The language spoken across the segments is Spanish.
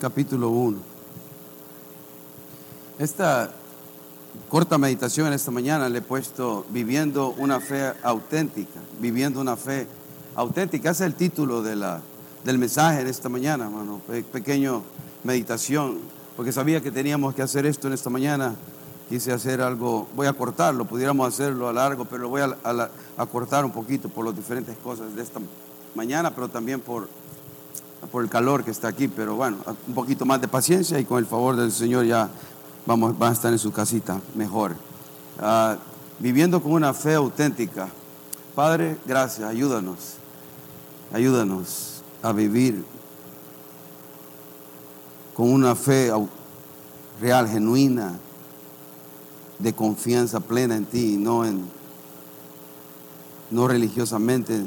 capítulo 1. Esta corta meditación en esta mañana le he puesto viviendo una fe auténtica, viviendo una fe auténtica. Ese es el título de la, del mensaje en esta mañana, hermano. Pequeño meditación, porque sabía que teníamos que hacer esto en esta mañana. Quise hacer algo, voy a cortarlo, pudiéramos hacerlo a largo, pero lo voy a, a cortar un poquito por las diferentes cosas de esta mañana, pero también por, por el calor que está aquí. Pero bueno, un poquito más de paciencia y con el favor del Señor ya vamos, van a estar en su casita mejor. Ah, viviendo con una fe auténtica. Padre, gracias, ayúdanos. Ayúdanos a vivir con una fe real, genuina, de confianza plena en ti, no en no religiosamente,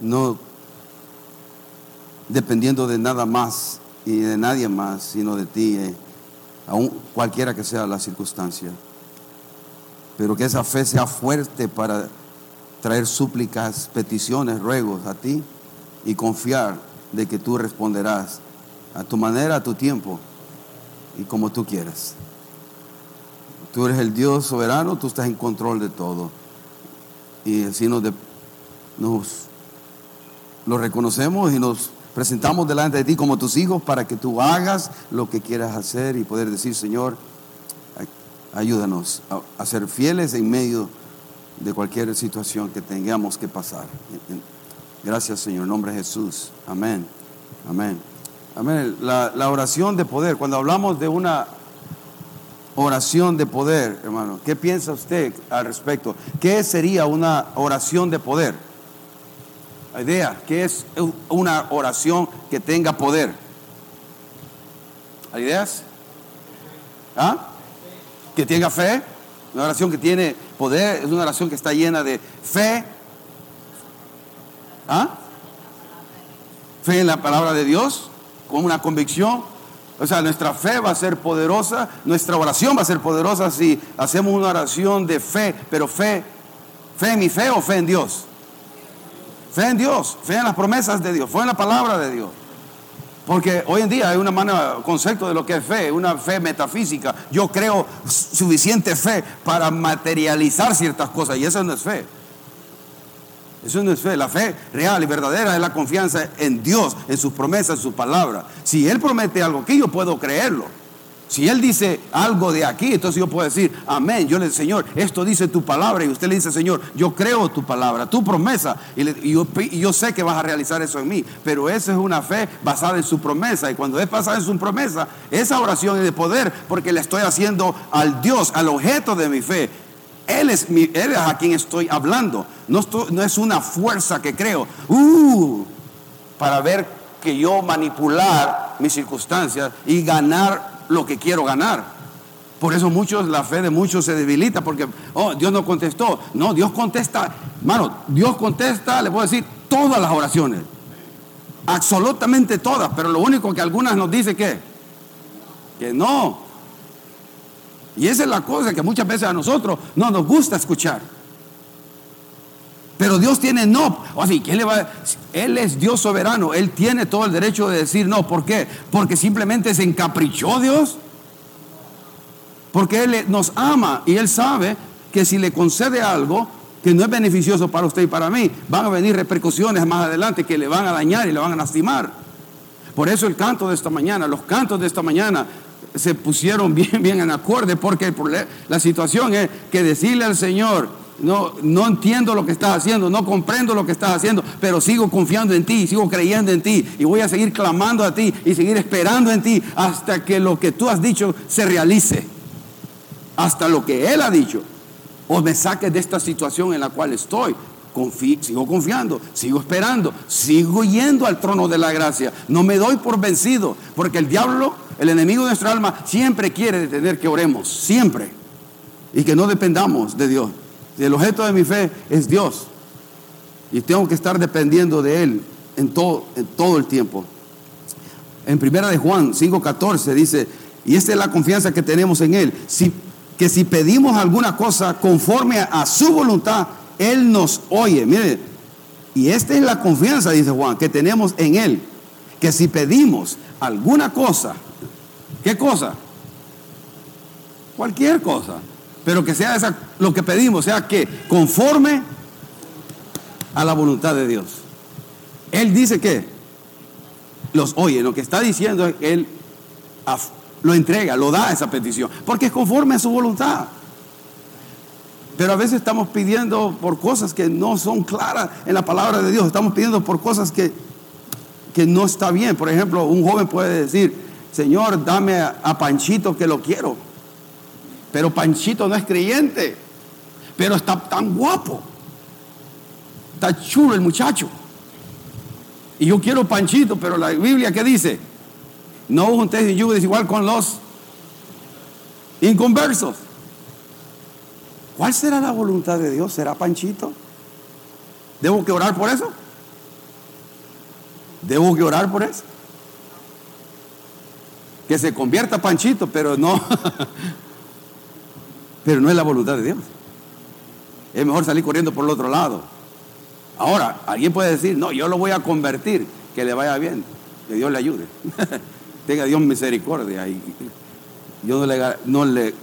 no dependiendo de nada más y de nadie más, sino de ti. Eh aun cualquiera que sea la circunstancia. Pero que esa fe sea fuerte para traer súplicas, peticiones, ruegos a ti y confiar de que tú responderás a tu manera, a tu tiempo y como tú quieras. Tú eres el Dios soberano, tú estás en control de todo. Y así nos, nos lo reconocemos y nos presentamos delante de ti como tus hijos para que tú hagas lo que quieras hacer y poder decir, Señor, ayúdanos a, ser fieles en medio de cualquier situación que tengamos que pasar. Gracias, Señor, en nombre de Jesús. Amén. Amén. Amén. La, la oración de poder, cuando hablamos de una oración de poder, hermano, ¿qué piensa usted al respecto? ¿Qué sería una oración de poder? Idea, que es una oración que tenga poder? ¿Hay ideas? ¿Ah? Que tenga fe. Una oración que tiene poder, es una oración que está llena de fe. ¿Ah? Fe en la palabra de Dios, con una convicción. O sea, nuestra fe va a ser poderosa, nuestra oración va a ser poderosa si hacemos una oración de fe, pero fe, fe en mi fe o fe en Dios. Fe en Dios, fe en las promesas de Dios, fe en la palabra de Dios. Porque hoy en día hay manera, concepto de lo que es fe, una fe metafísica. Yo creo suficiente fe para materializar ciertas cosas y eso no es fe. Eso no es fe. La fe real y verdadera es la confianza en Dios, en sus promesas, en sus palabras. Si Él promete algo aquí, yo puedo creerlo. Si Él dice algo de aquí, entonces yo puedo decir, amén. Yo le digo, Señor, esto dice tu palabra. Y usted le dice, Señor, yo creo tu palabra, tu promesa. Y, yo, sé que vas a realizar eso en mí. Pero esa es una fe basada en su promesa. Y cuando es basada en su promesa, esa oración es de poder porque le estoy haciendo al Dios, al objeto de mi fe. Él es, a quien estoy hablando. No, no es una fuerza que creo. Uh, para ver que yo manipular mis circunstancias y ganar lo que quiero ganar. Por eso muchos, la fe de muchos se debilita porque, oh, Dios no contestó. No, Dios contesta, hermano, Dios contesta, le puedo decir, todas las oraciones. Absolutamente todas, pero lo único que algunas nos dice que, que no. Y esa es la cosa que muchas veces a nosotros no nos gusta escuchar. Pero Dios tiene no. Así, ¿qué le va Él es Dios soberano. Él tiene todo el derecho de decir no. ¿Por qué? Porque simplemente se encaprichó Dios. Porque Él nos ama y Él sabe que si le concede algo que no es beneficioso para usted y para mí, van a venir repercusiones más adelante que le van a dañar y le van a lastimar. Por eso el canto de esta mañana, los cantos de esta mañana se pusieron bien en acorde, porque la situación es que decirle al Señor, no, no entiendo lo que estás haciendo, no comprendo lo que estás haciendo, pero sigo confiando en ti, sigo creyendo en ti y voy a seguir clamando a ti y seguir esperando en ti hasta que lo que tú has dicho se realice, hasta lo que Él ha dicho, o me saques de esta situación en la cual estoy. sigo confiando, sigo esperando, sigo yendo al trono de la gracia. No me doy por vencido, porque el diablo, el enemigo de nuestra alma, siempre quiere detener que oremos, siempre. Y que no dependamos de Dios. El objeto de mi fe es Dios. Y tengo que estar dependiendo de Él en todo, en todo el tiempo. En primera de Juan 5:14 dice, y esta es la confianza que tenemos en Él, si, que si pedimos alguna cosa conforme a, su voluntad, Él nos oye. Mire, y esta es la confianza, dice Juan, que tenemos en Él, que si pedimos alguna cosa, ¿qué cosa? Cualquier cosa, pero que sea esa, lo que pedimos, sea que conforme a la voluntad de Dios. Él dice que los oye, lo que está diciendo es que Él lo entrega, lo da esa petición, porque es conforme a su voluntad. Pero a veces estamos pidiendo por cosas que no son claras en la palabra de Dios. Estamos pidiendo por cosas que, que no está bien. Por ejemplo, un joven puede decir, Señor, dame a, Panchito que lo quiero. Pero Panchito no es creyente. Pero está tan guapo. Está chulo el muchacho. Y yo quiero Panchito, pero la Biblia ¿qué dice? No juntéis yugo desigual con los inconversos. ¿Cuál será la voluntad de Dios? ¿Será Panchito? ¿Debo que orar por eso? ¿Debo que orar por eso? Que se convierta Panchito, pero no. pero no es la voluntad de Dios. Es mejor salir corriendo por el otro lado. Ahora, alguien puede decir, no, yo lo voy a convertir, que le vaya bien, que Dios le ayude. Tenga Dios misericordia. Y yo no le, no le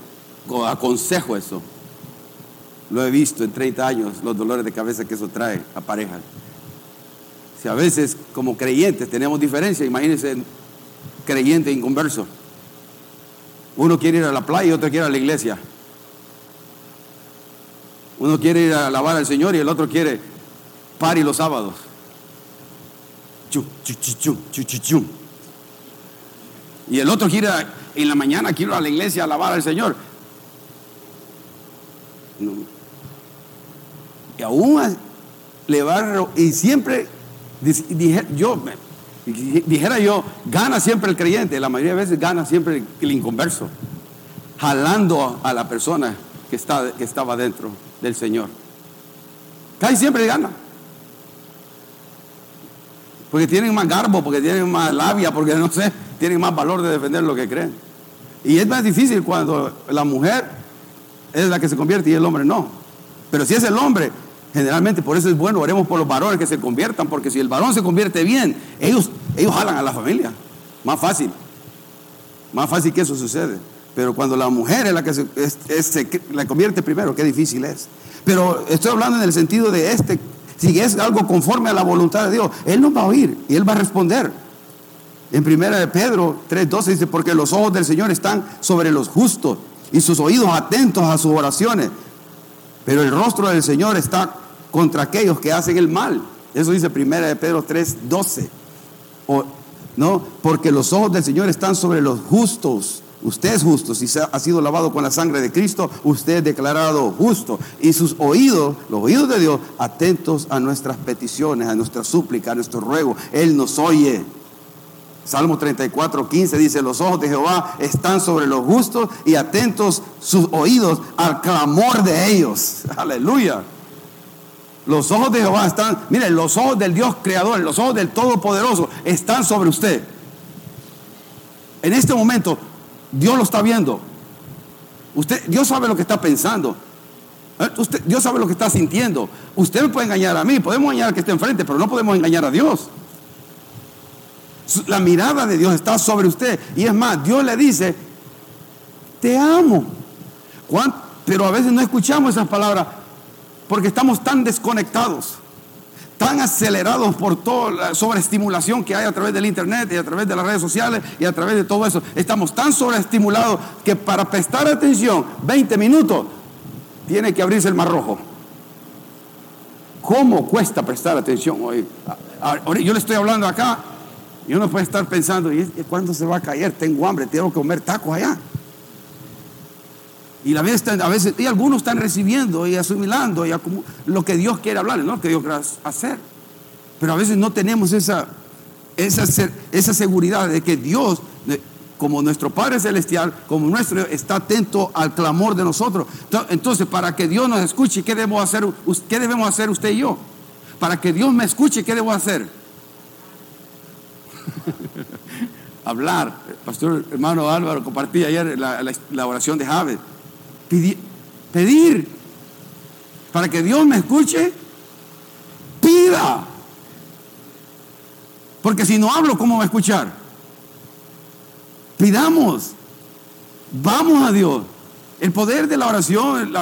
aconsejo eso. Lo he visto en 30 años, los dolores de cabeza que eso trae a parejas. Si a veces como creyentes tenemos diferencia, imagínense creyente inconverso. Uno quiere ir a la playa y otro quiere ir a la iglesia. Uno quiere ir a alabar al Señor y el otro quiere y los sábados. Y el otro quiere en la mañana quiero ir a la iglesia a alabar al Señor. Y aún le va y siempre yo dijera yo, gana siempre el creyente, la mayoría de veces gana siempre el inconverso, jalando a la persona que, está, que estaba dentro del Señor. Casi siempre gana. Porque tienen más garbo, porque tienen más labia, porque no sé, tienen más valor de defender lo que creen. Y es más difícil cuando la mujer es la que se convierte y el hombre no. Pero si es el hombre, generalmente por eso es bueno, oremos por los varones que se conviertan, porque si el varón se convierte bien, ellos, ellos jalan a la familia. Más fácil. Más fácil que eso sucede. Pero cuando la mujer es la que se, la convierte primero, qué difícil es. Pero estoy hablando en el sentido de este, si es algo conforme a la voluntad de Dios, Él nos va a oír y Él va a responder. En primera de Pedro 3.12 dice, porque los ojos del Señor están sobre los justos y sus oídos atentos a sus oraciones. Pero el rostro del Señor está contra aquellos que hacen el mal. Eso dice primera de Pedro 3.12. ¿No? Porque los ojos del Señor están sobre los justos. Usted es justo, si ha sido lavado con la sangre de Cristo, usted es declarado justo. Y sus oídos, los oídos de Dios, atentos a nuestras peticiones, a nuestra súplica, a nuestro ruego. Él nos oye. Salmo 34, 15 dice, los ojos de Jehová están sobre los justos y atentos sus oídos al clamor de ellos. Aleluya. Los ojos de Jehová están, miren, los ojos del Dios creador, los ojos del Todopoderoso están sobre usted. En este momento, Dios lo está viendo. Usted, Dios sabe lo que está pensando. ¿Eh? Usted, Dios sabe lo que está sintiendo. Usted me puede engañar a mí, podemos engañar al que esté enfrente, pero no podemos engañar a Dios. La mirada de Dios está sobre usted. Y es más, Dios le dice, te amo. Pero a veces no escuchamos esas palabras porque estamos tan desconectados, tan acelerados por toda la sobreestimulación que hay a través del internet y a través de las redes sociales y a través de todo eso. Estamos tan sobreestimulados que para prestar atención 20 minutos tiene que abrirse el mar rojo. ¿Cómo cuesta prestar atención hoy? Yo le estoy hablando acá y uno puede estar pensando, ¿y cuándo se va a caer? Tengo hambre, tengo que comer tacos allá. Y a veces, y algunos están recibiendo y asimilando y lo que Dios quiere hablar, no lo que Dios quiere hacer. Pero a veces no tenemos esa, esa, seguridad de que Dios, como nuestro Padre Celestial, como nuestro, está atento al clamor de nosotros. Entonces, para que Dios nos escuche, ¿qué debemos hacer, qué debemos hacer usted y yo? Para que Dios me escuche, ¿qué debo hacer? Hablar. pastor hermano Álvaro compartí ayer la, oración de Javes pedir. Para que Dios me escuche, pida. Porque si no hablo, ¿cómo va a escuchar? Pidamos. Vamos a Dios. El poder de la oración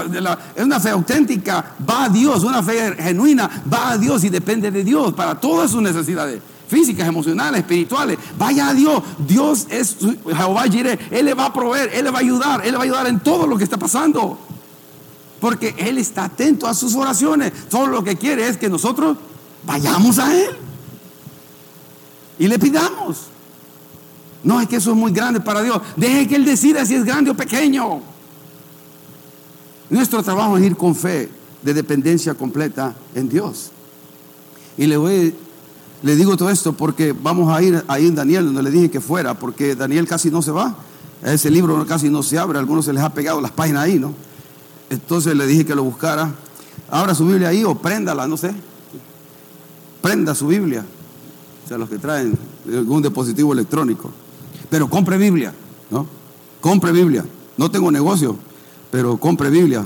es una fe auténtica, va a Dios, una fe genuina, va a Dios y depende de Dios para todas sus necesidades físicas, emocionales, espirituales. Vaya a Dios. Dios es Jehová Jireh. Él le va a proveer, Él le va a ayudar, Él le va a ayudar en todo lo que está pasando. Porque Él está atento a sus oraciones. Todo lo que quiere es que nosotros vayamos a Él y le pidamos. No, es que eso es muy grande para Dios. Deje que Él decida si es grande o pequeño. Nuestro trabajo es ir con fe de dependencia completa en Dios. Y le voy le digo todo esto porque vamos a ir ahí en Daniel, donde le dije que fuera, porque Daniel casi no se va. Ese libro casi no se abre, a algunos se les ha pegado las páginas ahí, ¿no? Entonces le dije que lo buscara. Abra su Biblia ahí o préndala, no sé. Prenda su Biblia. O sea, los que traen algún dispositivo electrónico. Pero compre Biblia, ¿no? Compre Biblia. No tengo negocio, pero compre Biblia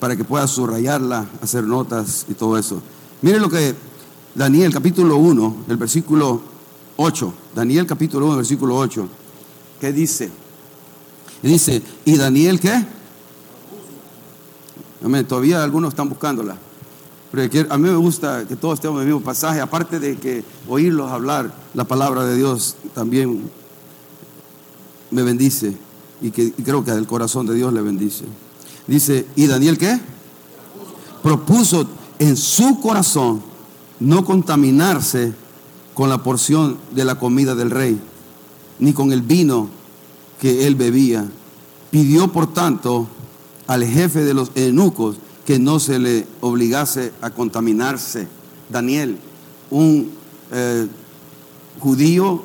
para que pueda subrayarla, hacer notas y todo eso. Mire lo que Daniel capítulo 1, el versículo 8. Daniel capítulo 1, versículo 8. ¿Qué dice? Dice, ¿y Daniel qué? Amén, todavía algunos están buscándola. Pero a mí me gusta que todos estemos en el mismo pasaje, aparte de que oírlos hablar la palabra de Dios también me bendice y que creo que el corazón de Dios le bendice. Dice, ¿y Daniel qué? Propuso en su corazón no contaminarse con la porción de la comida del rey, ni con el vino que él bebía. Pidió, por tanto, al jefe de los eunucos que no se le obligase a contaminarse. Daniel, un eh, judío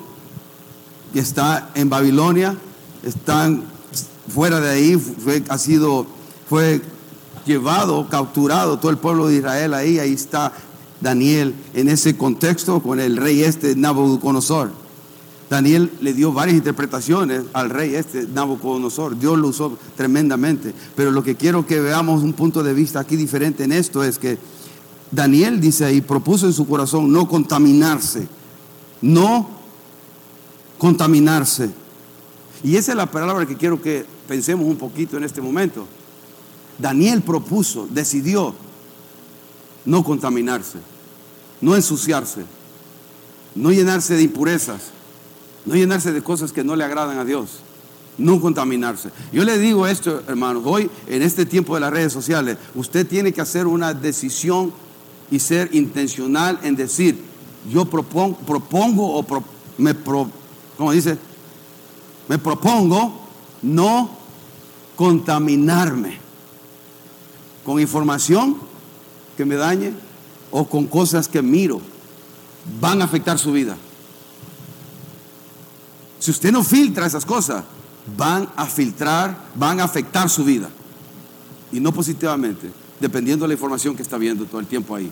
que está en Babilonia, están fuera de ahí, fue, ha sido, fue llevado, capturado todo el pueblo de Israel ahí, ahí está Daniel en ese contexto con el rey este Nabucodonosor. Daniel le dio varias interpretaciones al rey este Nabucodonosor. Dios lo usó tremendamente. Pero lo que quiero que veamos un punto de vista aquí diferente en esto es que Daniel dice ahí, propuso en su corazón no contaminarse. No contaminarse. Y esa es la palabra que quiero que pensemos un poquito en este momento. Daniel propuso, decidió no contaminarse, no ensuciarse, no llenarse de impurezas, no llenarse de cosas que no le agradan a Dios, no contaminarse. Yo le digo esto, hermanos, hoy en este tiempo de las redes sociales, usted tiene que hacer una decisión y ser intencional en decir, yo propongo, propongo o me, pro, ¿cómo dice? Me propongo no contaminarme con información que me dañe o con cosas que miro van a afectar su vida. Si usted no filtra esas cosas, van a filtrar, van a afectar su vida. Y no positivamente, dependiendo de la información que está viendo todo el tiempo ahí.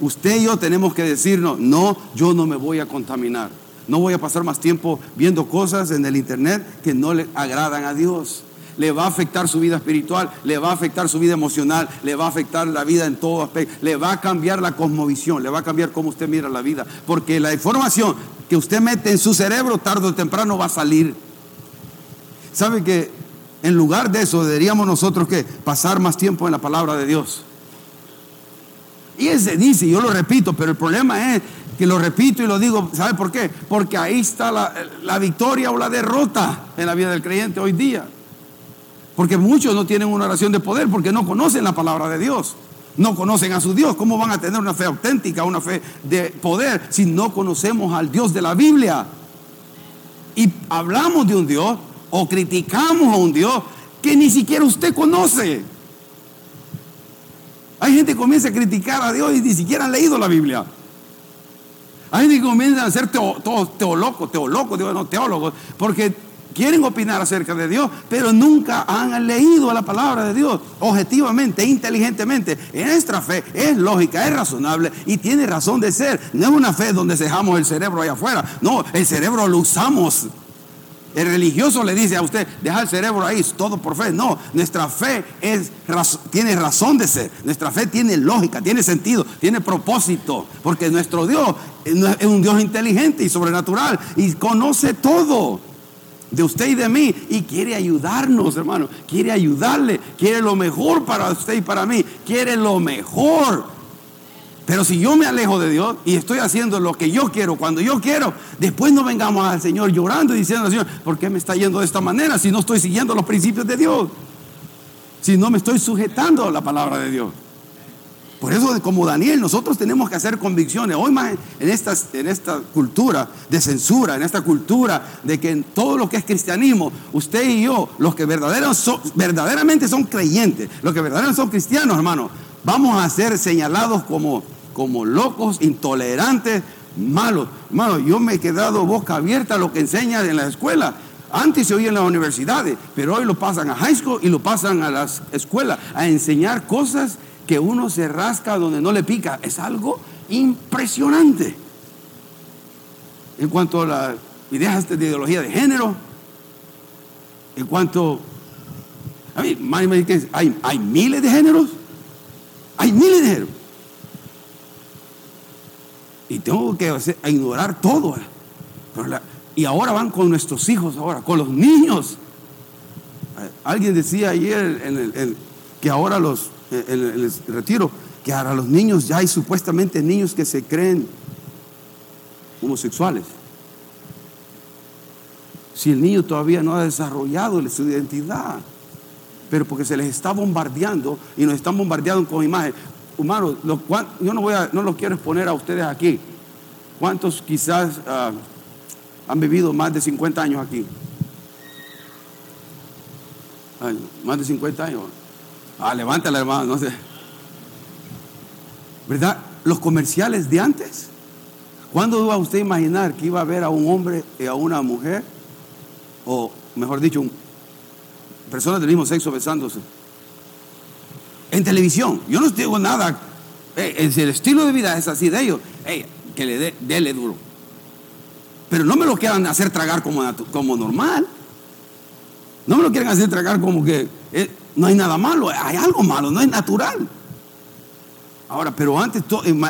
Usted y yo tenemos que decirnos, no, yo no me voy a contaminar. No voy a pasar más tiempo viendo cosas en el internet que no le agradan a Dios le va a afectar su vida espiritual, le va a afectar su vida emocional, le va a afectar la vida en todo aspecto, le va a cambiar la cosmovisión, le va a cambiar cómo usted mira la vida, porque la información que usted mete en su cerebro tarde o temprano va a salir. ¿Sabe que en lugar de eso deberíamos nosotros que pasar más tiempo en la palabra de Dios? Y ese dice, yo lo repito, pero el problema es que lo repito y lo digo, ¿sabe por qué? Porque ahí está la, la victoria o la derrota en la vida del creyente hoy día. Porque muchos no tienen una oración de poder porque no conocen la palabra de Dios. No conocen a su Dios. ¿Cómo van a tener una fe auténtica, una fe de poder si no conocemos al Dios de la Biblia? Y hablamos de un Dios o criticamos a un Dios que ni siquiera usted conoce. Hay gente que comienza a criticar a Dios y ni siquiera han leído la Biblia. Hay gente que comienza a ser teólogos, teólogos, no teólogos, porque quieren opinar acerca de Dios, pero nunca han leído la palabra de Dios objetivamente, inteligentemente. Nuestra fe es lógica, es razonable y tiene razón de ser. No es una fe donde dejamos el cerebro allá afuera. No, el cerebro lo usamos. El religioso le dice a usted, deja el cerebro ahí, todo por fe. No, nuestra fe tiene razón de ser. Nuestra fe tiene lógica, tiene sentido, tiene propósito. Porque nuestro Dios es un Dios inteligente y sobrenatural y conoce todo de usted y de mí y quiere ayudarnos, hermano. Quiere ayudarle, quiere lo mejor para usted y para mí. Quiere lo mejor. Pero si yo me alejo de Dios y estoy haciendo lo que yo quiero, cuando yo quiero, después no vengamos al Señor llorando y diciendo al Señor, ¿por qué me está yendo de esta manera si no estoy siguiendo los principios de Dios? Si no me estoy sujetando a la palabra de Dios. Por eso, como Daniel, nosotros tenemos que hacer convicciones. Hoy más en esta, en esta cultura de censura, en esta cultura de que en todo lo que es cristianismo, usted y yo, los que verdaderamente son creyentes, los que verdaderamente son cristianos, hermano, vamos a ser señalados como como locos, intolerantes, malos. Hermano, yo me he quedado boca abierta a lo que enseñan en la escuela. Antes se oía en las universidades, pero hoy lo pasan a high school y lo pasan a las escuelas a enseñar cosas que uno se rasca donde no le pica. Es algo impresionante. En cuanto a las ideas de ideología de género, en cuanto a mí, hay, hay miles de géneros, hay miles de géneros. Y tengo que ignorar todo. y ahora van con nuestros hijos, ahora, con los niños. Alguien decía ayer que ahora los, en el retiro, que ahora los niños ya hay supuestamente niños que se creen homosexuales. Si el niño todavía no ha desarrollado su identidad, pero porque se les está bombardeando y nos están bombardeando con imágenes humanos, yo no, voy a, no los quiero exponer a ustedes aquí. ¿Cuántos quizás ah, han vivido más de 50 años aquí? más de 50 años. Ah, levántala, hermano, no sé. ¿Verdad? Los comerciales de antes. ¿Cuándo iba usted a imaginar que iba a ver a un hombre y a una mujer? O, mejor dicho, personas del mismo sexo besándose en televisión. Yo no digo nada. Eh, el estilo de vida es así de ellos. que le dé, duro. Pero no me lo quieran hacer tragar como, como normal. No me lo quieren hacer tragar como que eh, no hay nada malo. Hay algo malo, no es natural. Ahora, pero antes,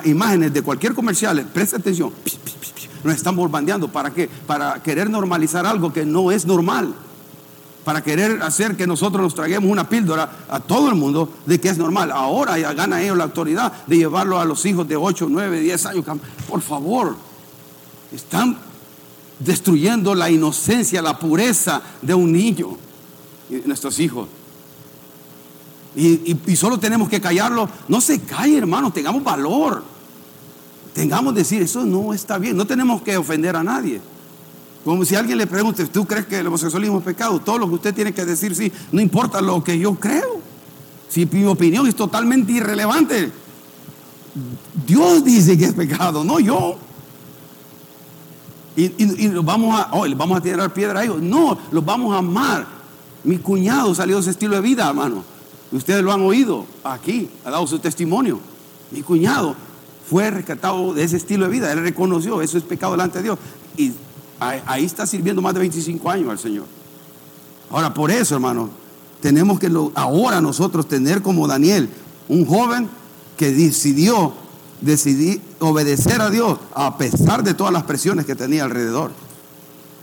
imágenes de cualquier comercial, presta atención. Nos están bombardeando. ¿Para qué? Para querer normalizar algo que no es normal para querer hacer que nosotros nos traguemos una píldora a todo el mundo de que es normal. Ahora ya gana ellos la autoridad de llevarlo a los hijos de 8, 9, 10 años. Por favor, están destruyendo la inocencia, la pureza de un niño, nuestros hijos. Y, y, solo tenemos que callarlo. No se calle, hermano, tengamos valor. Tengamos decir, eso no está bien. No tenemos que ofender a nadie. Como si alguien le pregunte, ¿tú crees que el homosexualismo es pecado? Todo lo que usted tiene que decir, sí, no importa lo que yo creo. Si mi opinión es totalmente irrelevante. Dios dice que es pecado, no yo. Y, vamos a, oh, vamos a tirar piedra a ellos. No, los vamos a amar. Mi cuñado salió de ese estilo de vida, hermano. Ustedes lo han oído aquí, ha dado su testimonio. Mi cuñado fue rescatado de ese estilo de vida. Él reconoció, eso es pecado delante de Dios. Y Ahí está sirviendo más de 25 años al Señor. Ahora, por eso, hermano, tenemos que ahora nosotros tener como Daniel, un joven que decidió decidir obedecer a Dios a pesar de todas las presiones que tenía alrededor.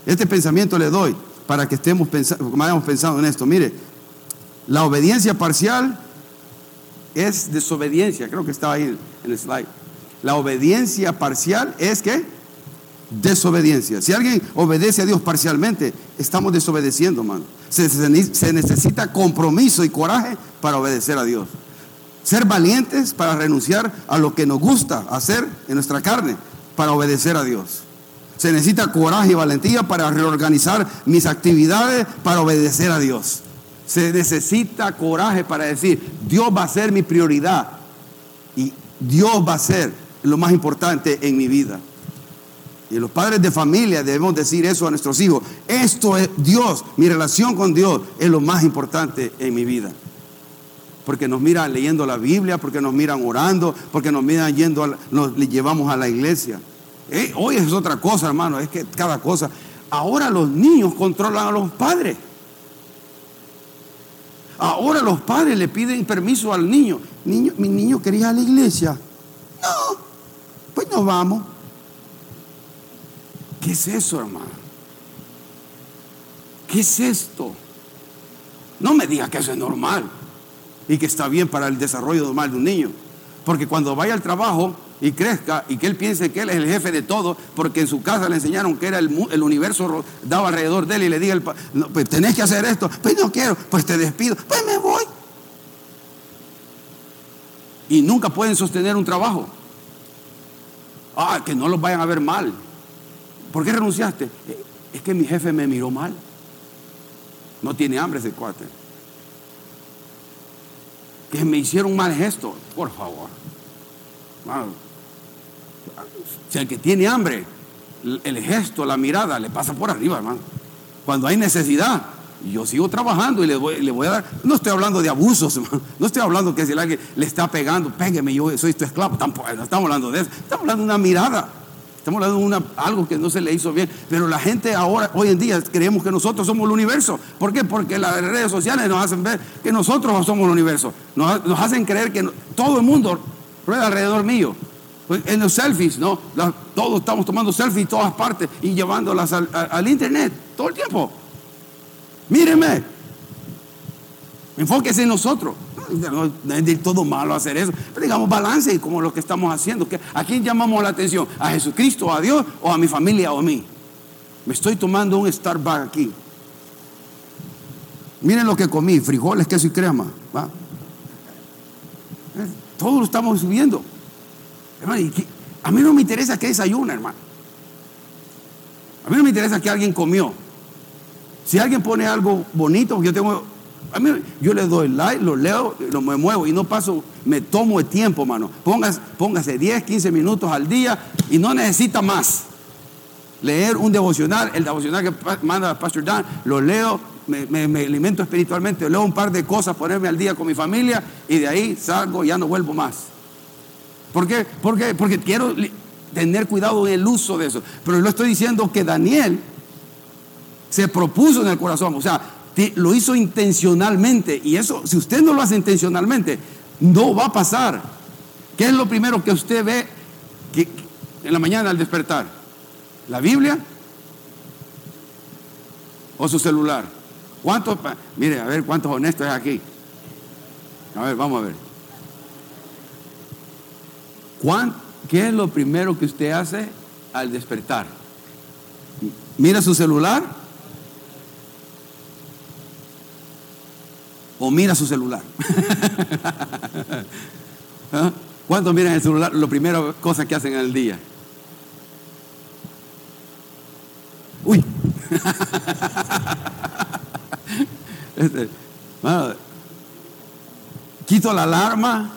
Este pensamiento le doy para que estemos pensando, como hayamos pensado en esto. Mire, la obediencia parcial es desobediencia. Creo que estaba ahí en el slide. La obediencia parcial es que desobediencia. Si alguien obedece a Dios parcialmente, estamos desobedeciendo, hermano. Se, se, necesita compromiso y coraje para obedecer a Dios. Ser valientes para renunciar a lo que nos gusta hacer en nuestra carne, para obedecer a Dios. Se necesita coraje y valentía para reorganizar mis actividades, para obedecer a Dios. Se necesita coraje para decir, Dios va a ser mi prioridad y Dios va a ser lo más importante en mi vida. Y los padres de familia debemos decir eso a nuestros hijos. Esto es Dios, mi relación con Dios es lo más importante en mi vida. Porque nos miran leyendo la Biblia, porque nos miran orando, porque nos miran yendo, nos llevamos a la iglesia. Eh, hoy es otra cosa, hermano, es que cada cosa. ahora los niños controlan a los padres. Ahora los padres le piden permiso al niño. niño mi niño quería ir a la iglesia. No, pues nos vamos. ¿Qué es eso, hermano? ¿Qué es esto? No me diga que eso es normal y que está bien para el desarrollo normal de un niño. Porque cuando vaya al trabajo y crezca y que él piense que él es el jefe de todo, porque en su casa le enseñaron que era el, universo daba alrededor de él y le diga, pues tenés que hacer esto, pues no quiero, pues te despido, pues me voy. Y nunca pueden sostener un trabajo. Ah, que no los vayan a ver mal. ¿Por qué renunciaste? Es que mi jefe me miró mal. No tiene hambre ese cuate. Que me hicieron mal gesto, por favor. Si el que tiene hambre, el gesto, la mirada, le pasa por arriba, hermano. Cuando hay necesidad, yo sigo trabajando y le voy, le voy a dar. No estoy hablando de abusos, hermano. No estoy hablando que si alguien le está pegando, pégueme, yo soy tu esclavo. Tampoco, no estamos hablando de eso. Estamos hablando de una mirada. Estamos hablando de una, algo que no se le hizo bien. Pero la gente ahora, hoy en día, creemos que nosotros somos el universo. ¿Por qué? Porque las redes sociales nos hacen ver que nosotros somos el universo. Nos, hacen creer que todo el mundo rueda alrededor mío. Pues, en los selfies, ¿no? todos estamos tomando selfies en todas partes y llevándolas al, internet todo el tiempo. Míreme. Enfóquese en nosotros. No, es de todo malo hacer eso. Pero digamos balance como lo que estamos haciendo. ¿A quién llamamos la atención? ¿A Jesucristo, a Dios o a mi familia o a mí? Me estoy tomando un Starbucks aquí. Miren lo que comí, frijoles, queso y crema. ¿va? Todo lo estamos subiendo a mí no me interesa que desayuna, hermano. A mí no me interesa que alguien comió. Si alguien pone algo bonito, yo tengo, a mí, yo le doy like, lo leo, lo me muevo y no paso, me tomo el tiempo, hermano. Póngase, póngase 10, 15 minutos al día y no necesita más. Leer un devocional, el devocional que manda Pastor Dan, lo leo, me, me, alimento espiritualmente, leo un par de cosas, ponerme al día con mi familia y de ahí salgo y ya no vuelvo más. ¿Por qué? Porque quiero tener cuidado en el uso de eso. Pero lo estoy diciendo que Daniel se propuso en el corazón, o sea, lo hizo intencionalmente. Y eso, si usted no lo hace intencionalmente, no va a pasar. ¿Qué es lo primero que usted ve en la mañana al despertar? ¿La Biblia? ¿O su celular? ¿Cuántos? Mire, a ver cuántos honestos hay aquí. A ver, vamos a ver. ¿Qué es lo primero que usted hace al despertar? ¿Mira su celular? ¿O mira su celular? ¿Ah? ¿Cuántos miran el celular? Lo primero cosa que hacen en el día. Uy. Este, quito la alarma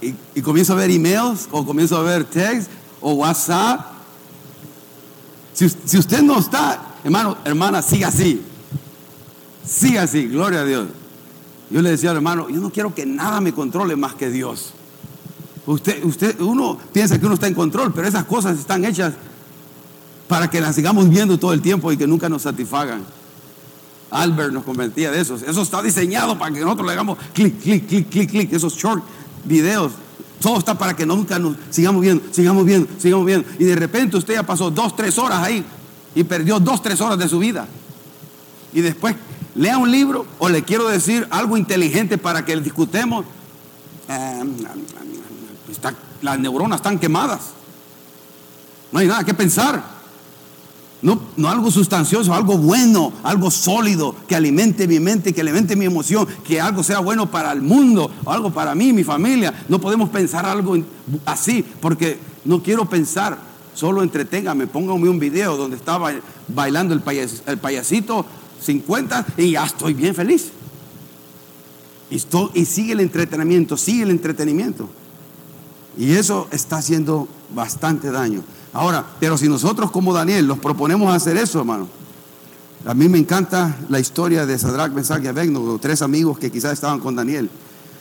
y, comienzo a ver emails o comienzo a ver texts o WhatsApp. Si, si, usted no está, hermano, hermana, siga así. Siga así, gloria a Dios. Yo le decía al hermano, yo no quiero que nada me controle más que Dios. Usted, usted, uno piensa que uno está en control, pero esas cosas están hechas para que las sigamos viendo todo el tiempo y que nunca nos satisfagan. Albert nos convertía de eso. Eso está diseñado para que nosotros le hagamos clic, clic, clic, clic, clic. Esos short videos. Todo está para que nunca nos sigamos viendo, sigamos viendo, sigamos viendo. Y de repente usted ya pasó dos, tres horas ahí y perdió dos, tres horas de su vida. Y después lea un libro o le quiero decir algo inteligente para que discutemos. Eh, las neuronas están quemadas. No hay nada que pensar. No, no algo sustancioso, algo bueno, algo sólido, que alimente mi mente, que alimente mi emoción, que algo sea bueno para el mundo, algo para mí, mi familia. No podemos pensar algo así, porque no quiero pensar, solo entreténgame, póngame un video donde estaba bailando el, el payasito 50 y ya estoy bien feliz. Y, y sigue el entretenimiento, sigue el entretenimiento. Y eso está haciendo bastante daño. Ahora, pero si nosotros como Daniel nos proponemos hacer eso, hermano, a mí me encanta la historia de Sadrach, Mesach y Abednego, tres amigos que quizás estaban con Daniel.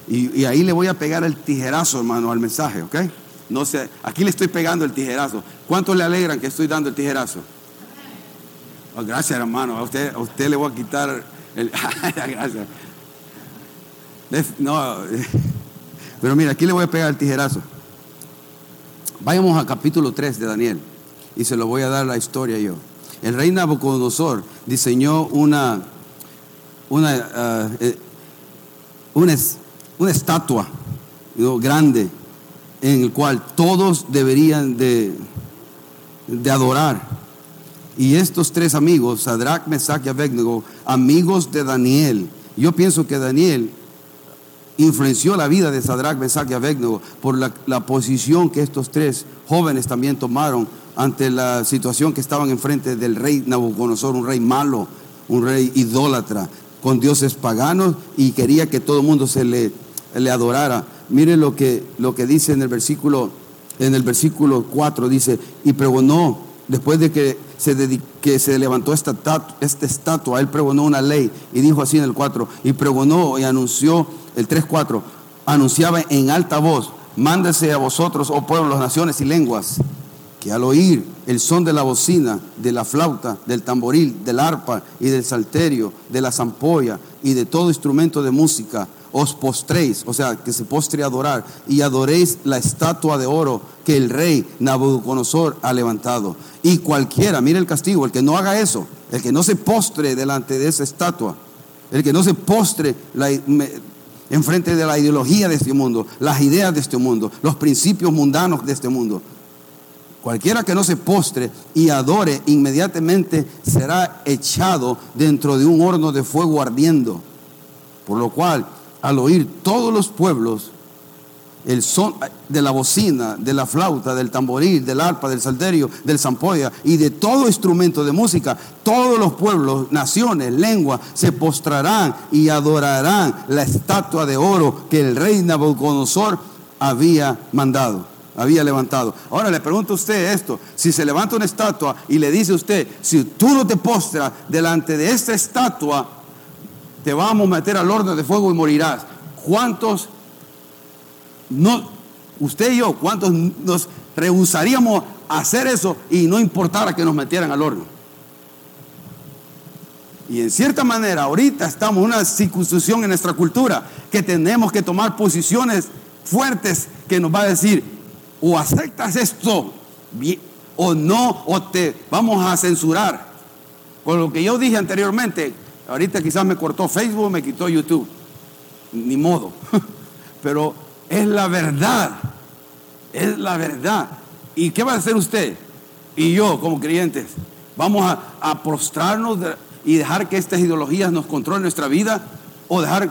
Y, ahí le voy a pegar el tijerazo, hermano, al mensaje, ¿ok? No sé, aquí le estoy pegando el tijerazo. ¿Cuántos le alegran que estoy dando el tijerazo? Oh, gracias, hermano. A usted, a usted le voy a quitar el. gracias. No, pero mira, aquí le voy a pegar el tijerazo. Vayamos al capítulo 3 de Daniel y se lo voy a dar la historia yo. El rey Nabucodonosor diseñó una, una, eh, una, una, estatua grande en el cual todos deberían de, de adorar. Y estos tres amigos, Sadrach, Mesach y Abednego, amigos de Daniel, yo pienso que Daniel influenció la vida de Sadrach, Mesach y Abednego por la, posición que estos tres jóvenes también tomaron ante la situación que estaban enfrente del rey Nabucodonosor, un rey malo, un rey idólatra, con dioses paganos y quería que todo el mundo se le, le adorara. Mire lo que, lo que dice en el versículo en el versículo 4 dice, y pregonó, después de que se, que se levantó esta, esta estatua, él pregonó una ley y dijo así en el 4, y pregonó y anunció el 3.4, anunciaba en alta voz, mándese a vosotros, oh pueblos, naciones y lenguas, que al oír el son de la bocina, de la flauta, del tamboril, del arpa y del salterio, de la zampolla y de todo instrumento de música, os postréis, o sea, que se postre a adorar, y adoréis la estatua de oro que el rey Nabucodonosor ha levantado. Y cualquiera, mire el castigo, el que no haga eso, el que no se postre delante de esa estatua, el que no se postre la, enfrente de la ideología de este mundo, las ideas de este mundo, los principios mundanos de este mundo. Cualquiera que no se postre y adore inmediatamente será echado dentro de un horno de fuego ardiendo. Por lo cual, al oír todos los pueblos el son de la bocina, de la flauta, del tamboril, del arpa, del salterio, del zampolla y de todo instrumento de música, todos los pueblos, naciones, lenguas se postrarán y adorarán la estatua de oro que el rey Nabucodonosor había mandado, había levantado. Ahora le pregunto a usted esto, si se levanta una estatua y le dice a usted, si tú no te postras delante de esta estatua, te vamos a meter al horno de fuego y morirás. ¿Cuántos no, usted y yo, ¿cuántos nos rehusaríamos a hacer eso y no importara que nos metieran al horno? Y en cierta manera, ahorita estamos en una circunstancia en nuestra cultura que tenemos que tomar posiciones fuertes que nos va a decir, o aceptas esto o no, o te vamos a censurar. Con lo que yo dije anteriormente, ahorita quizás me cortó Facebook, me quitó YouTube, ni modo. Pero es la verdad. Es la verdad. ¿Y qué va a hacer usted? Y yo como creyentes. Vamos a, prostrarnos y dejar que estas ideologías nos controlen nuestra vida o dejar,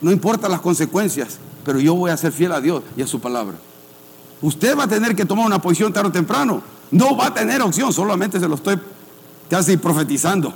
no importa las consecuencias, pero yo voy a ser fiel a Dios y a su palabra. Usted va a tener que tomar una posición tarde o temprano. No va a tener opción, solamente se lo estoy casi profetizando.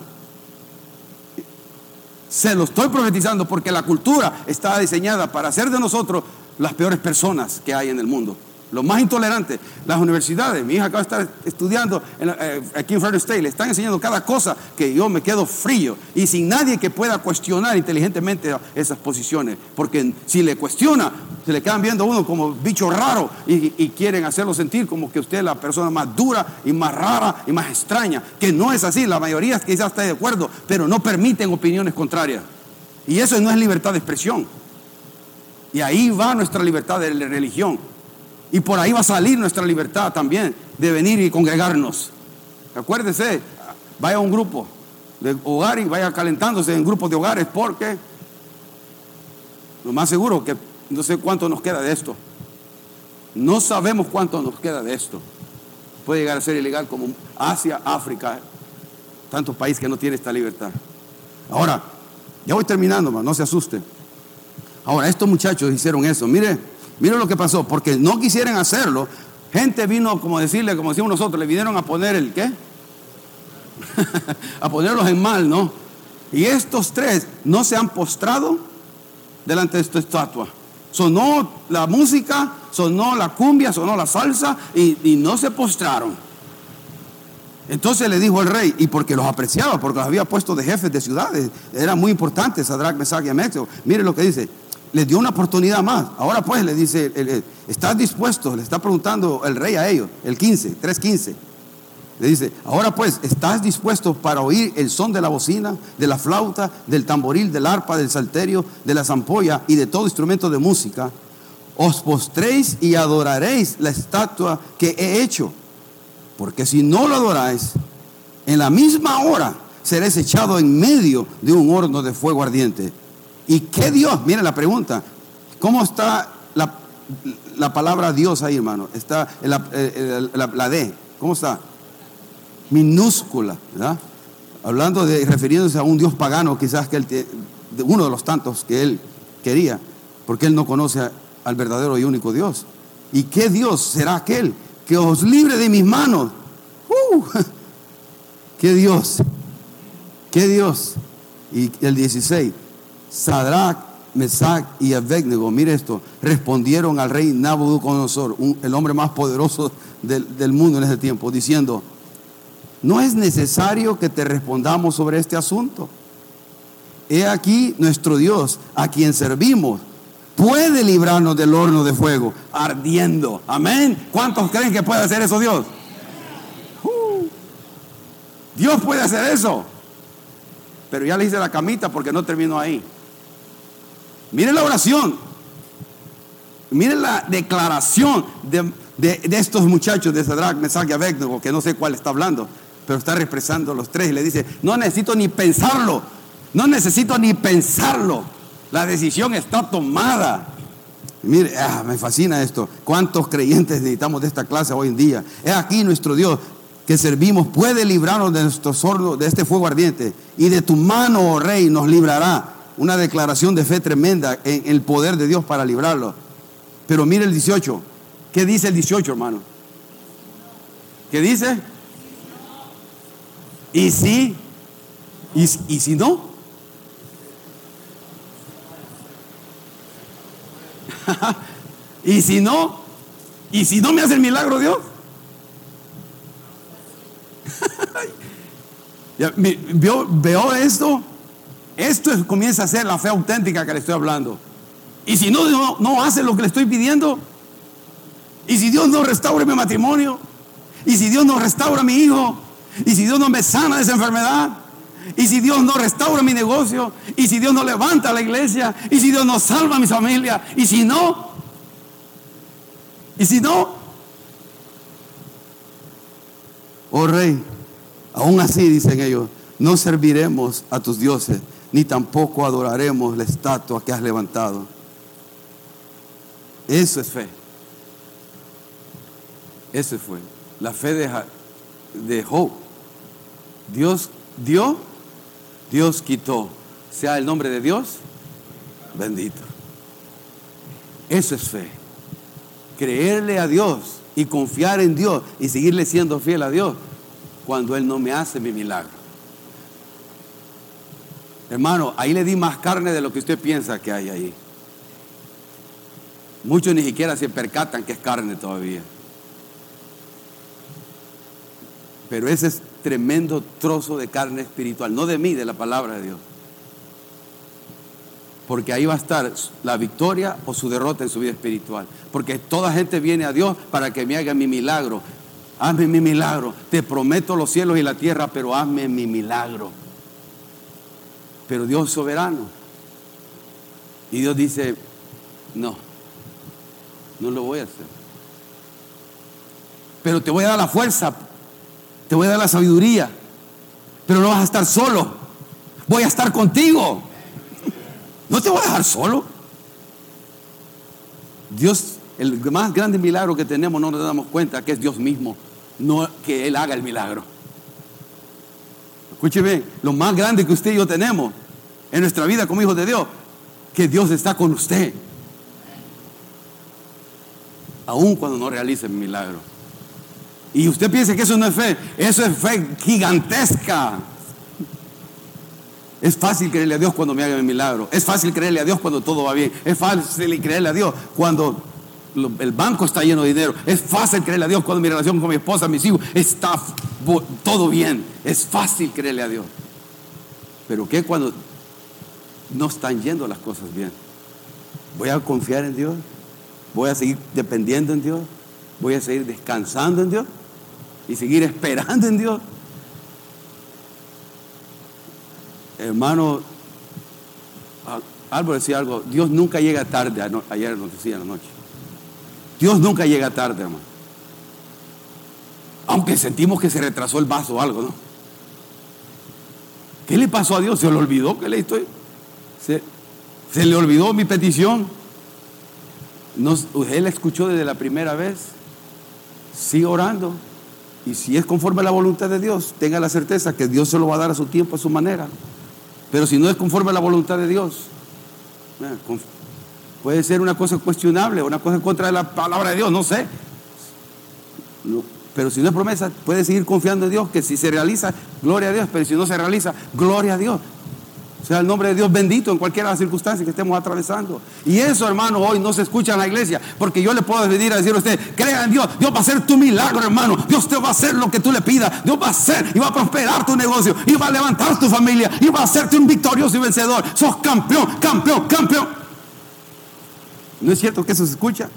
Se lo estoy profetizando porque la cultura está diseñada para hacer de nosotros las peores personas que hay en el mundo. Los más intolerantes, las universidades, mi hija acaba de estar estudiando eh, aquí en Florida State, le están enseñando cada cosa que yo me quedo frío y sin nadie que pueda cuestionar inteligentemente esas posiciones. Porque si le cuestiona, se le quedan viendo a uno como bicho raro y, y quieren hacerlo sentir como que usted es la persona más dura y más rara y más extraña. Que no es así, la mayoría quizás está de acuerdo, pero no permiten opiniones contrarias. Y eso no es libertad de expresión. Y ahí va nuestra libertad de religión. Y por ahí va a salir nuestra libertad también de venir y congregarnos. Acuérdese, vaya a un grupo de hogar y vaya calentándose en grupos de hogares porque lo más seguro que no sé cuánto nos queda de esto. No sabemos cuánto nos queda de esto. Puede llegar a ser ilegal como Asia, África, tantos países que no tienen esta libertad. Ahora, ya voy terminando, no se asuste. Ahora, estos muchachos hicieron eso. Mire, mire lo que pasó, porque no quisieran hacerlo. Gente vino, como decirle, como decimos nosotros, le vinieron a poner el qué? a ponerlos en mal, ¿no? Y estos tres no se han postrado delante de esta estatua. Sonó la música, sonó la cumbia, sonó la salsa y, no se postraron. Entonces le dijo el rey, y porque los apreciaba, porque los había puesto de jefes de ciudades, era muy importante Sadrach, Mesach y Amexo. Mire lo que dice, les dio una oportunidad más. Ahora pues le dice, ¿estás dispuesto? Le está preguntando el rey a ellos, el 15, 3.15. Le dice, ahora pues, ¿estás dispuesto para oír el son de la bocina, de la flauta, del tamboril, del arpa, del salterio, de la zampolla y de todo instrumento de música? Os postréis y adoraréis la estatua que he hecho. Porque si no lo adoráis, en la misma hora seréis echado en medio de un horno de fuego ardiente. ¿Y qué Dios? Miren la pregunta. ¿Cómo está la, palabra Dios ahí, hermano? Está la, la D. ¿Cómo está? minúscula, ¿verdad? Hablando de, refiriéndose a un Dios pagano, quizás que él, uno de los tantos que él quería, porque él no conoce al verdadero y único Dios. ¿Y qué Dios será aquel que os libre de mis manos? ¡Uh! ¿Qué Dios? ¿Qué Dios? Y el 16, Sadrach, Mesach y Abednego, mire esto, respondieron al rey Nabucodonosor, el hombre más poderoso del, del mundo en ese tiempo, diciendo, no es necesario que te respondamos sobre este asunto. He aquí nuestro Dios, a quien servimos, puede librarnos del horno de fuego ardiendo. Amén. ¿Cuántos creen que puede hacer eso Dios? Uh. Dios puede hacer eso. Pero ya le hice la camita porque no terminó ahí. Miren la oración. Miren la declaración de, estos muchachos de Sadrach, Mesach y Abednego, que no sé cuál está hablando pero está expresando los tres y le dice, no necesito ni pensarlo, no necesito ni pensarlo, la decisión está tomada. mire, ah, me fascina esto, cuántos creyentes necesitamos de esta clase hoy en día. Es aquí nuestro Dios que servimos puede librarnos de nuestro sordo, de este fuego ardiente, y de tu mano, oh rey, nos librará. Una declaración de fe tremenda en el poder de Dios para librarlo. Pero mire el 18. ¿Qué dice el 18, hermano? ¿Qué dice? ¿Y si? ¿Y, si no? ¿Y si no? ¿Y si no me hace el milagro Dios? veo esto. Esto comienza a ser la fe auténtica que le estoy hablando. Y si no, no, hace lo que le estoy pidiendo. Y si Dios no restaura mi matrimonio. Y si Dios no restaura mi hijo. Y si Dios no me sana de esa enfermedad, y si Dios no restaura mi negocio, y si Dios no levanta la iglesia, y si Dios no salva a mi familia, y si no, y si no, oh rey, aún así dicen ellos, no serviremos a tus dioses, ni tampoco adoraremos la estatua que has levantado. Eso es fe. Eso fue. La fe de, de Job. Dios dio, Dios quitó. Sea el nombre de Dios bendito. Eso es fe. Creerle a Dios y confiar en Dios y seguirle siendo fiel a Dios cuando Él no me hace mi milagro. Hermano, ahí le di más carne de lo que usted piensa que hay ahí. Muchos ni siquiera se percatan que es carne todavía. Pero ese es tremendo trozo de carne espiritual, no de mí, de la palabra de Dios. Porque ahí va a estar la victoria o su derrota en su vida espiritual. Porque toda gente viene a Dios para que me haga mi milagro. Hazme mi milagro. Te prometo los cielos y la tierra, pero hazme mi milagro. Pero Dios es soberano. Y Dios dice, no, no lo voy a hacer. Pero te voy a dar la fuerza te voy a dar la sabiduría, pero no vas a estar solo. Voy a estar contigo. No te voy a dejar solo. Dios, el más grande milagro que tenemos no nos damos cuenta que es Dios mismo, no que Él haga el milagro. Escúcheme, lo más grande que usted y yo tenemos en nuestra vida como hijos de Dios, que Dios está con usted. Aun cuando no realice el milagro. Y usted piensa que eso no es fe, eso es fe gigantesca. Es fácil creerle a Dios cuando me haga el milagro. Es fácil creerle a Dios cuando todo va bien. Es fácil creerle a Dios cuando el banco está lleno de dinero. Es fácil creerle a Dios cuando mi relación con mi esposa, mis hijos, está todo bien. Es fácil creerle a Dios. Pero ¿qué cuando no están yendo las cosas bien? ¿Voy a confiar en Dios? ¿Voy a seguir dependiendo en Dios? ¿Voy a seguir descansando en Dios? y seguir esperando en Dios. Hermano, Álvaro decía algo, Dios nunca llega tarde, ayer nos decía la noche. Dios nunca llega tarde, hermano. Aunque sentimos que se retrasó el vaso o algo, ¿no? ¿Qué le pasó a Dios? ¿Se le olvidó que le estoy? ¿Se, se le olvidó mi petición? Nos, él escuchó desde la primera vez. Sigue orando. Y si es conforme a la voluntad de Dios, tenga la certeza que Dios se lo va a dar a su tiempo, a su manera. Pero si no es conforme a la voluntad de Dios, eh, puede ser una cosa cuestionable, una cosa en contra de la palabra de Dios, no sé. Pero si no es promesa, puede seguir confiando en Dios, que si se realiza, gloria a Dios, pero si no se realiza, gloria a Dios. Sea el nombre de Dios bendito en cualquiera de las circunstancias que estemos atravesando. Y eso, hermano, hoy no se escucha en la iglesia. Porque yo le puedo venir a decir a usted, crea en Dios, Dios va a hacer tu milagro, hermano. Dios te va a hacer lo que tú le pidas. Dios va a hacer y va a prosperar tu negocio. Y va a levantar tu familia. Y va a hacerte un victorioso y vencedor. Sos campeón, campeón, campeón. ¿No es cierto que eso se escucha?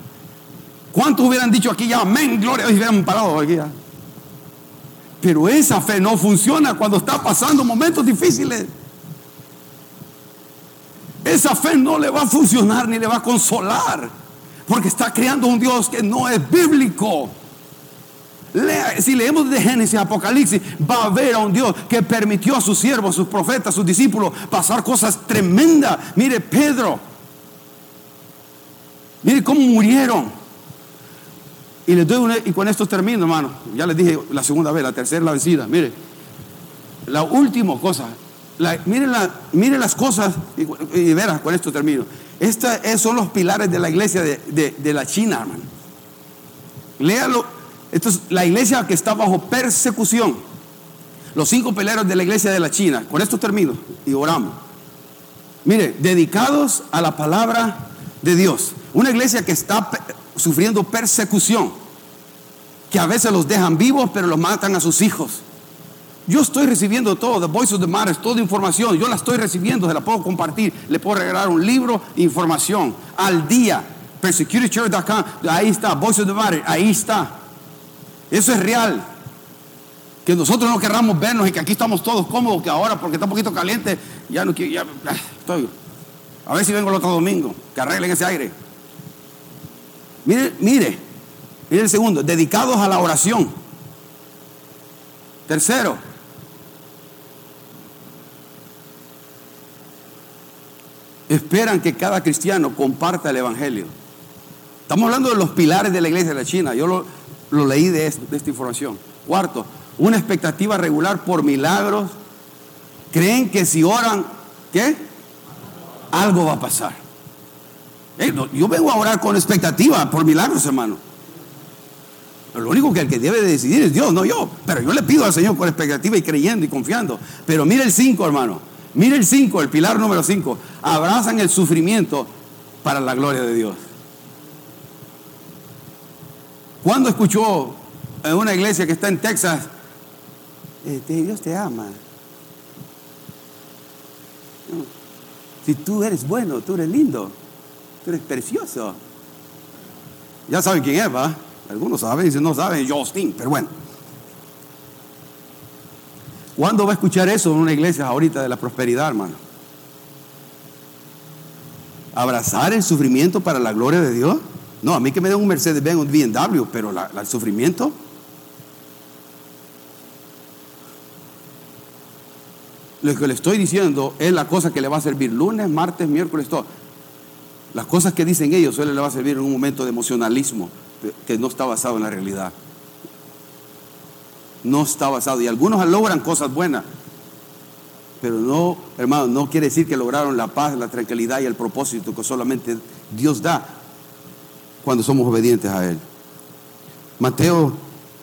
¿Cuántos hubieran dicho aquí ya, amén, gloria, y hubieran parado aquí? Pero esa fe no funciona cuando está pasando momentos difíciles. Esa fe no le va a funcionar ni le va a consolar. Porque está creando un Dios que no es bíblico. si leemos de Génesis Apocalipsis, va a ver a un Dios que permitió a sus siervos, a sus profetas, a sus discípulos pasar cosas tremendas. Mire, Pedro, mire cómo murieron. Y les doy y con esto termino, hermano. Ya les dije la segunda vez, la tercera la vencida. Mire, la última cosa, miren, las cosas, y, verás, con esto termino. Estos son los pilares de la iglesia de, la China, hermano. Léalo. Esto es la iglesia que está bajo persecución. Los cinco pilares de la iglesia de la China. Con esto termino y oramos. Mire, dedicados a la palabra de Dios. Una iglesia que está sufriendo persecución. Que a veces los dejan vivos, pero los matan a sus hijos yo estoy recibiendo todo, The Voice of the Matter, toda información. Yo la estoy recibiendo, se la puedo compartir. Le puedo regalar un libro, información al día. PersecutorChurch.com, ahí está, Voice of the Matter, ahí está. Eso es real. Que nosotros no querramos vernos y que aquí estamos todos cómodos, que ahora porque está un poquito caliente, ya no quiero, ya estoy. A ver si vengo el otro domingo, que arreglen ese aire. Mire, mire, mire el segundo, dedicados a la oración. Tercero, esperan que cada cristiano comparta el Evangelio. Estamos hablando de los pilares de la iglesia de la China. Yo lo, leí de, esta información. Cuarto, una expectativa regular por milagros. Creen que si oran, ¿qué? Algo va a pasar. Eh, yo vengo a orar con expectativa por milagros, hermano. Lo único que el que debe de decidir es Dios, no yo. Pero yo le pido al Señor con expectativa y creyendo y confiando. Pero mire el 5, hermano. Mire el 5, el pilar número 5. Abrazan el sufrimiento para la gloria de Dios. ¿Cuándo escuchó en una iglesia que está en Texas? Este, Dios te ama. Si tú eres bueno, tú eres lindo, tú eres precioso. Ya saben quién es, ¿va? Algunos saben, si no saben, Justin, pero bueno. ¿Cuándo va a escuchar eso en una iglesia ahorita de la prosperidad, hermano? ¿Abrazar el sufrimiento para la gloria de Dios? No, a mí que me den un Mercedes Benz, un BMW, pero el sufrimiento. Lo que le estoy diciendo es la cosa que le va a servir lunes, martes, miércoles, todo. Las cosas que dicen ellos solo le va a servir en un momento de emocionalismo que no está basado en la realidad no está basado. Y algunos logran cosas buenas, pero no, hermano, no quiere decir que lograron la paz, la tranquilidad y el propósito que solamente Dios da cuando somos obedientes a Él. Mateo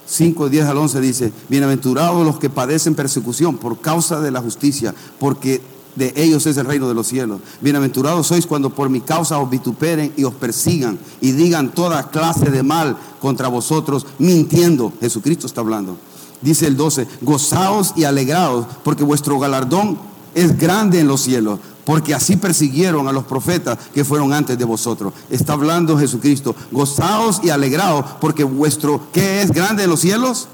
5, 10 al 11 dice, bienaventurados los que padecen persecución por causa de la justicia, porque de ellos es el reino de los cielos. Bienaventurados sois cuando por mi causa os vituperen y os persigan y digan toda clase de mal contra vosotros, mintiendo. Jesucristo está hablando dice el 12, gozaos y alegraos, porque vuestro galardón es grande en los cielos, porque así persiguieron a los profetas que fueron antes de vosotros. Está hablando Jesucristo, gozaos y alegraos, porque vuestro, ¿qué es grande en los cielos?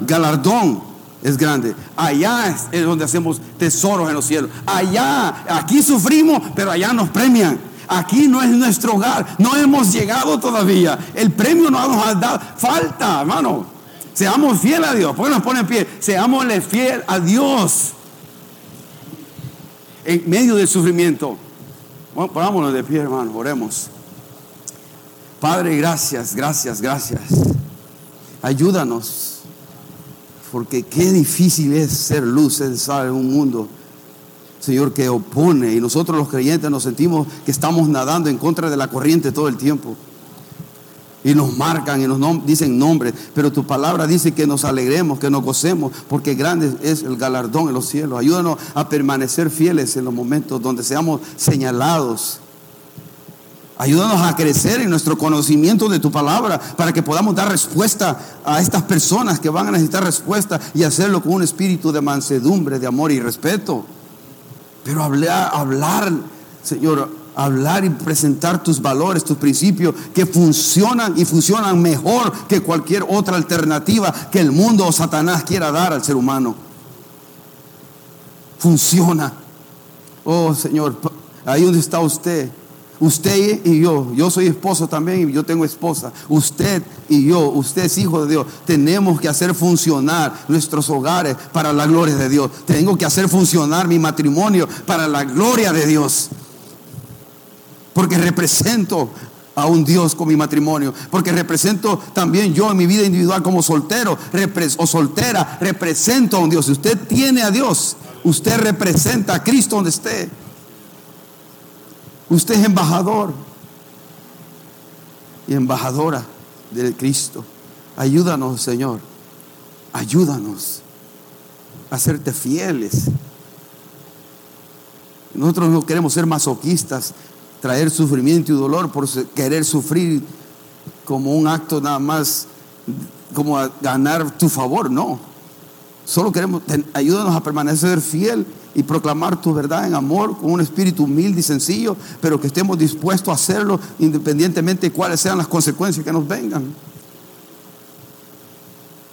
galardón es grande. Allá es, donde hacemos tesoros en los cielos. Allá, aquí sufrimos, pero allá nos premian. Aquí no es nuestro hogar, no hemos llegado todavía. El premio no nos ha dado, falta, hermano. Seamos fieles a Dios. ¿Por qué nos ponen pie? Seámosle fiel a Dios en medio del sufrimiento. Bueno, ponámonos de pie, hermano, oremos. Padre, gracias, gracias, gracias. Ayúdanos, porque qué difícil es ser luz, en un mundo, Señor, que opone. Y nosotros los creyentes nos sentimos que estamos nadando en contra de la corriente todo el tiempo. Y nos marcan y nos dicen nombres, pero tu palabra dice que nos alegremos, que nos gocemos, porque grande es el galardón en los cielos. Ayúdanos a permanecer fieles en los momentos donde seamos señalados Ayúdanos a crecer en nuestro conocimiento de tu palabra para que podamos dar respuesta a estas personas que van a necesitar respuesta y hacerlo con un espíritu de mansedumbre, de amor y respeto. Pero hablar, Señor, hablar y presentar tus valores, tus principios que funcionan y funcionan mejor que cualquier otra alternativa que el mundo o Satanás quiera dar al ser humano. Funciona. Oh Señor, ahí donde está usted Usted y yo, yo soy esposo también y yo tengo esposa. Usted y yo, usted es hijo de Dios. Tenemos que hacer funcionar nuestros hogares para la gloria de Dios. Tengo que hacer funcionar mi matrimonio para la gloria de Dios. Porque represento a un Dios con mi matrimonio. Porque represento también yo en mi vida individual como soltero o soltera. Represento a un Dios. Si usted tiene a Dios, usted representa a Cristo donde esté. Usted es embajador y embajadora de Cristo. Ayúdanos, Señor. Ayúdanos a serte fieles. Nosotros no queremos ser masoquistas, traer sufrimiento y dolor por querer sufrir como un acto nada más, como a ganar tu favor. No. Solo queremos, ayúdanos a permanecer fiel y proclamar tu verdad en amor con un espíritu humilde y sencillo, pero que estemos dispuestos a hacerlo independientemente de cuáles sean las consecuencias que nos vengan.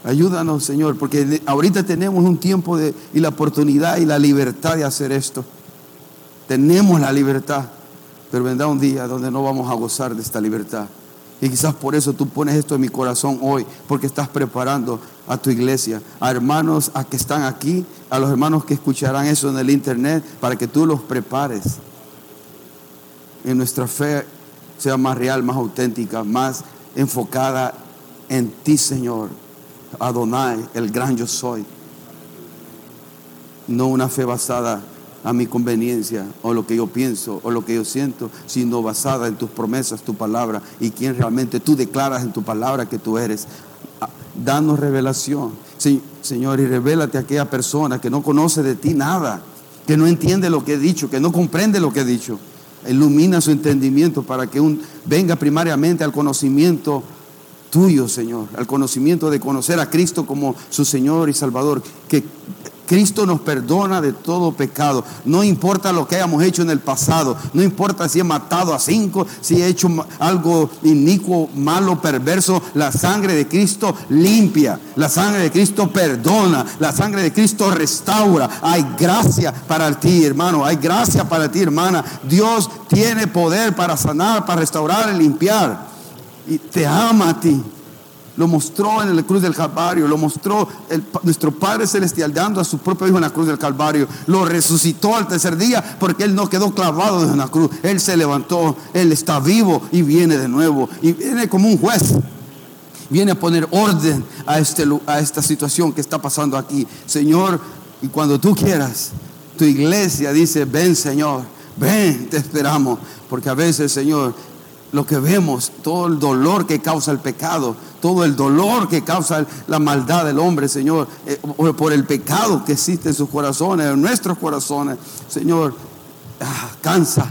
Ayúdanos, Señor, porque ahorita tenemos un tiempo y la oportunidad y la libertad de hacer esto. Tenemos la libertad, pero vendrá un día donde no vamos a gozar de esta libertad. Y quizás por eso tú pones esto en mi corazón hoy, porque estás preparando a tu iglesia, a hermanos a que están aquí, a los hermanos que escucharán eso en el internet, para que tú los prepares. Y nuestra fe sea más real, más auténtica, más enfocada en ti, Señor. Adonai, el gran yo soy. No una fe basada a mi conveniencia o lo que yo pienso o lo que yo siento, sino basada en tus promesas, tu palabra y quien realmente tú declaras en tu palabra que tú eres. Danos revelación, Señor, y revélate a aquella persona que no conoce de ti nada, que no entiende lo que he dicho, que no comprende lo que he dicho. Ilumina su entendimiento para que un, venga primariamente al conocimiento tuyo, Señor, al conocimiento de conocer a Cristo como su Señor y Salvador, que Cristo nos perdona de todo pecado. No importa lo que hayamos hecho en el pasado. No importa si he matado a cinco, si he hecho algo inicuo, malo, perverso. La sangre de Cristo limpia. La sangre de Cristo perdona. La sangre de Cristo restaura. Hay gracia para ti, hermano. Hay gracia para ti, hermana. Dios tiene poder para sanar, para restaurar y limpiar. Y te ama a ti. Lo mostró en la cruz del Calvario, lo mostró nuestro Padre Celestial dando a su propio Hijo en la cruz del Calvario. Lo resucitó al tercer día porque Él no quedó clavado en la cruz. Él se levantó, Él está vivo y viene de nuevo. Y viene como un juez. Viene a poner orden a, este, a esta situación que está pasando aquí. Señor, y cuando tú quieras, tu iglesia dice, ven Señor, ven, te esperamos. Porque a veces, Señor, lo que vemos, todo el dolor que causa el pecado, todo el dolor que causa la maldad del hombre, Señor, eh, por el pecado que existe en sus corazones, en nuestros corazones, Señor, ah, cansa.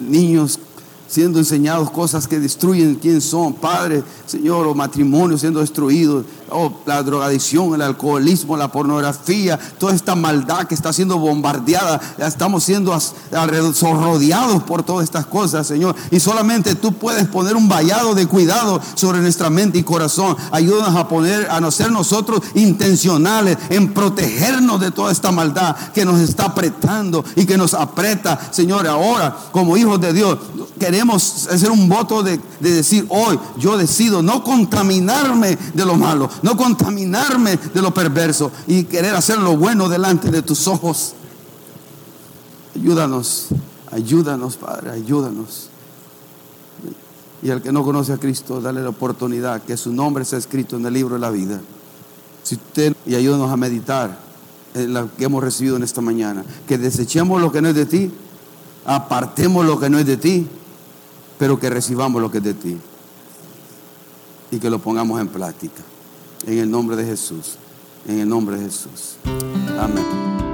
Niños siendo enseñados cosas que destruyen quién son, padres, Señor, o matrimonios siendo destruidos, oh, la drogadicción, el alcoholismo, la pornografía, toda esta maldad que está siendo bombardeada. Estamos siendo rodeados por todas estas cosas, Señor. Y solamente tú puedes poner un vallado de cuidado sobre nuestra mente y corazón. Ayúdanos a poner, a no ser nosotros intencionales en protegernos de toda esta maldad que nos está apretando y que nos aprieta, Señor. Ahora, como hijos de Dios, queremos hacer un voto de, de decir hoy, yo decido no contaminarme de lo malo, no contaminarme de lo perverso y querer hacer lo bueno delante de tus ojos. Ayúdanos, ayúdanos, Padre, ayúdanos. Y al que no conoce a Cristo, dale la oportunidad que su nombre sea escrito en el libro de la vida. Si usted, y ayúdanos a meditar en lo que hemos recibido en esta mañana. Que desechemos lo que no es de ti, apartemos lo que no es de ti, pero que recibamos lo que es de ti. Y que lo pongamos en práctica. En el nombre de Jesús. En el nombre de Jesús. Amén.